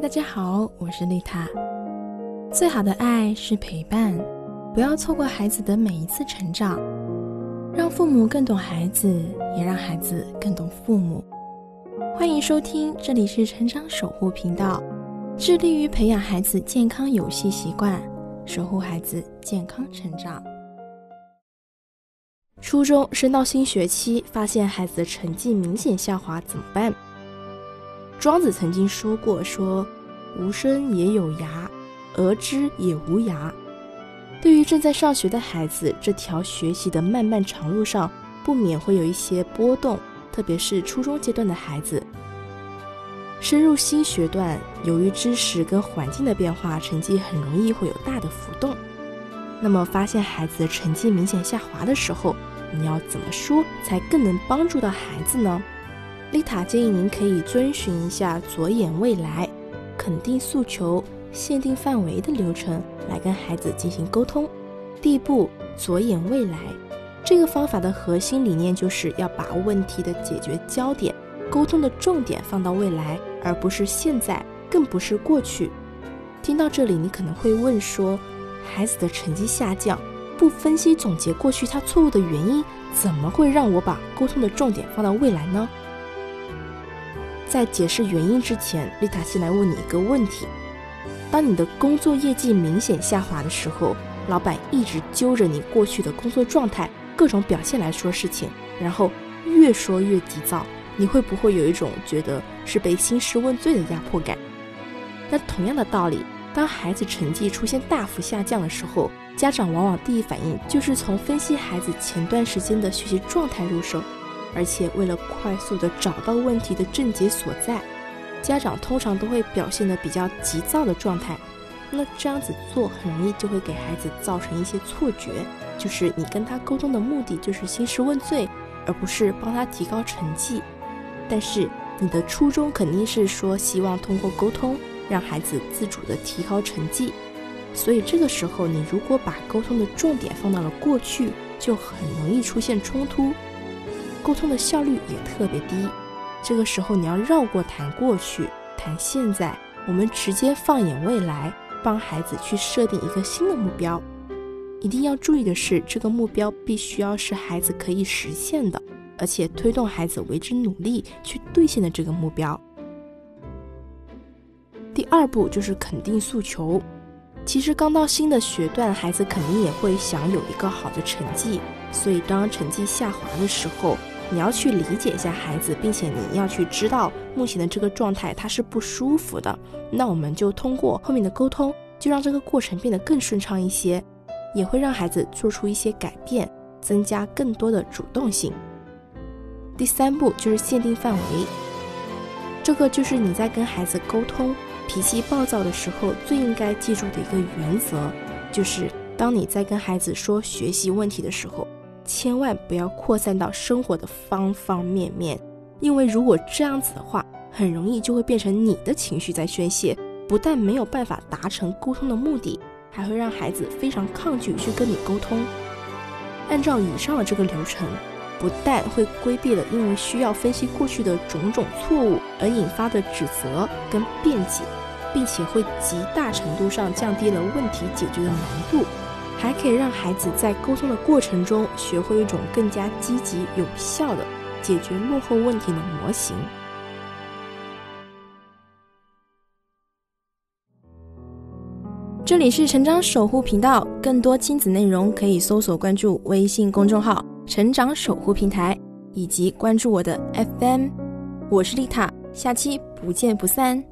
大家好，我是丽塔。最好的爱是陪伴，不要错过孩子的每一次成长，让父母更懂孩子，也让孩子更懂父母。欢迎收听，这里是成长守护频道，致力于培养孩子健康游戏习惯，守护孩子健康成长。初中升到新学期，发现孩子的成绩明显下滑，怎么办？庄子曾经说过：“说无声也有牙，而知也无牙。”对于正在上学的孩子，这条学习的漫漫长路上，不免会有一些波动，特别是初中阶段的孩子。深入新学段，由于知识跟环境的变化，成绩很容易会有大的浮动。那么，发现孩子成绩明显下滑的时候，你要怎么说才更能帮助到孩子呢？丽塔建议您可以遵循一下左眼未来、肯定诉求、限定范围的流程来跟孩子进行沟通。第一步，左眼未来，这个方法的核心理念就是要把问题的解决焦点、沟通的重点放到未来，而不是现在，更不是过去。听到这里，你可能会问说，孩子的成绩下降，不分析总结过去他错误的原因，怎么会让我把沟通的重点放到未来呢？在解释原因之前，丽塔先来问你一个问题：当你的工作业绩明显下滑的时候，老板一直揪着你过去的工作状态、各种表现来说事情，然后越说越急躁，你会不会有一种觉得是被兴师问罪的压迫感？那同样的道理，当孩子成绩出现大幅下降的时候，家长往往第一反应就是从分析孩子前段时间的学习状态入手。而且为了快速的找到问题的症结所在，家长通常都会表现的比较急躁的状态。那这样子做很容易就会给孩子造成一些错觉，就是你跟他沟通的目的就是兴师问罪，而不是帮他提高成绩。但是你的初衷肯定是说希望通过沟通让孩子自主的提高成绩，所以这个时候你如果把沟通的重点放到了过去，就很容易出现冲突。沟通的效率也特别低，这个时候你要绕过谈过去，谈现在，我们直接放眼未来，帮孩子去设定一个新的目标。一定要注意的是，这个目标必须要是孩子可以实现的，而且推动孩子为之努力去兑现的这个目标。第二步就是肯定诉求。其实刚到新的学段，孩子肯定也会想有一个好的成绩，所以当成绩下滑的时候。你要去理解一下孩子，并且你要去知道目前的这个状态他是不舒服的。那我们就通过后面的沟通，就让这个过程变得更顺畅一些，也会让孩子做出一些改变，增加更多的主动性。第三步就是限定范围，这个就是你在跟孩子沟通脾气暴躁的时候最应该记住的一个原则，就是当你在跟孩子说学习问题的时候。千万不要扩散到生活的方方面面，因为如果这样子的话，很容易就会变成你的情绪在宣泄，不但没有办法达成沟通的目的，还会让孩子非常抗拒去跟你沟通。按照以上的这个流程，不但会规避了因为需要分析过去的种种错误而引发的指责跟辩解，并且会极大程度上降低了问题解决的难度。还可以让孩子在沟通的过程中学会一种更加积极有效的解决落后问题的模型。这里是成长守护频道，更多亲子内容可以搜索关注微信公众号“成长守护平台”，以及关注我的 FM。我是丽塔，下期不见不散。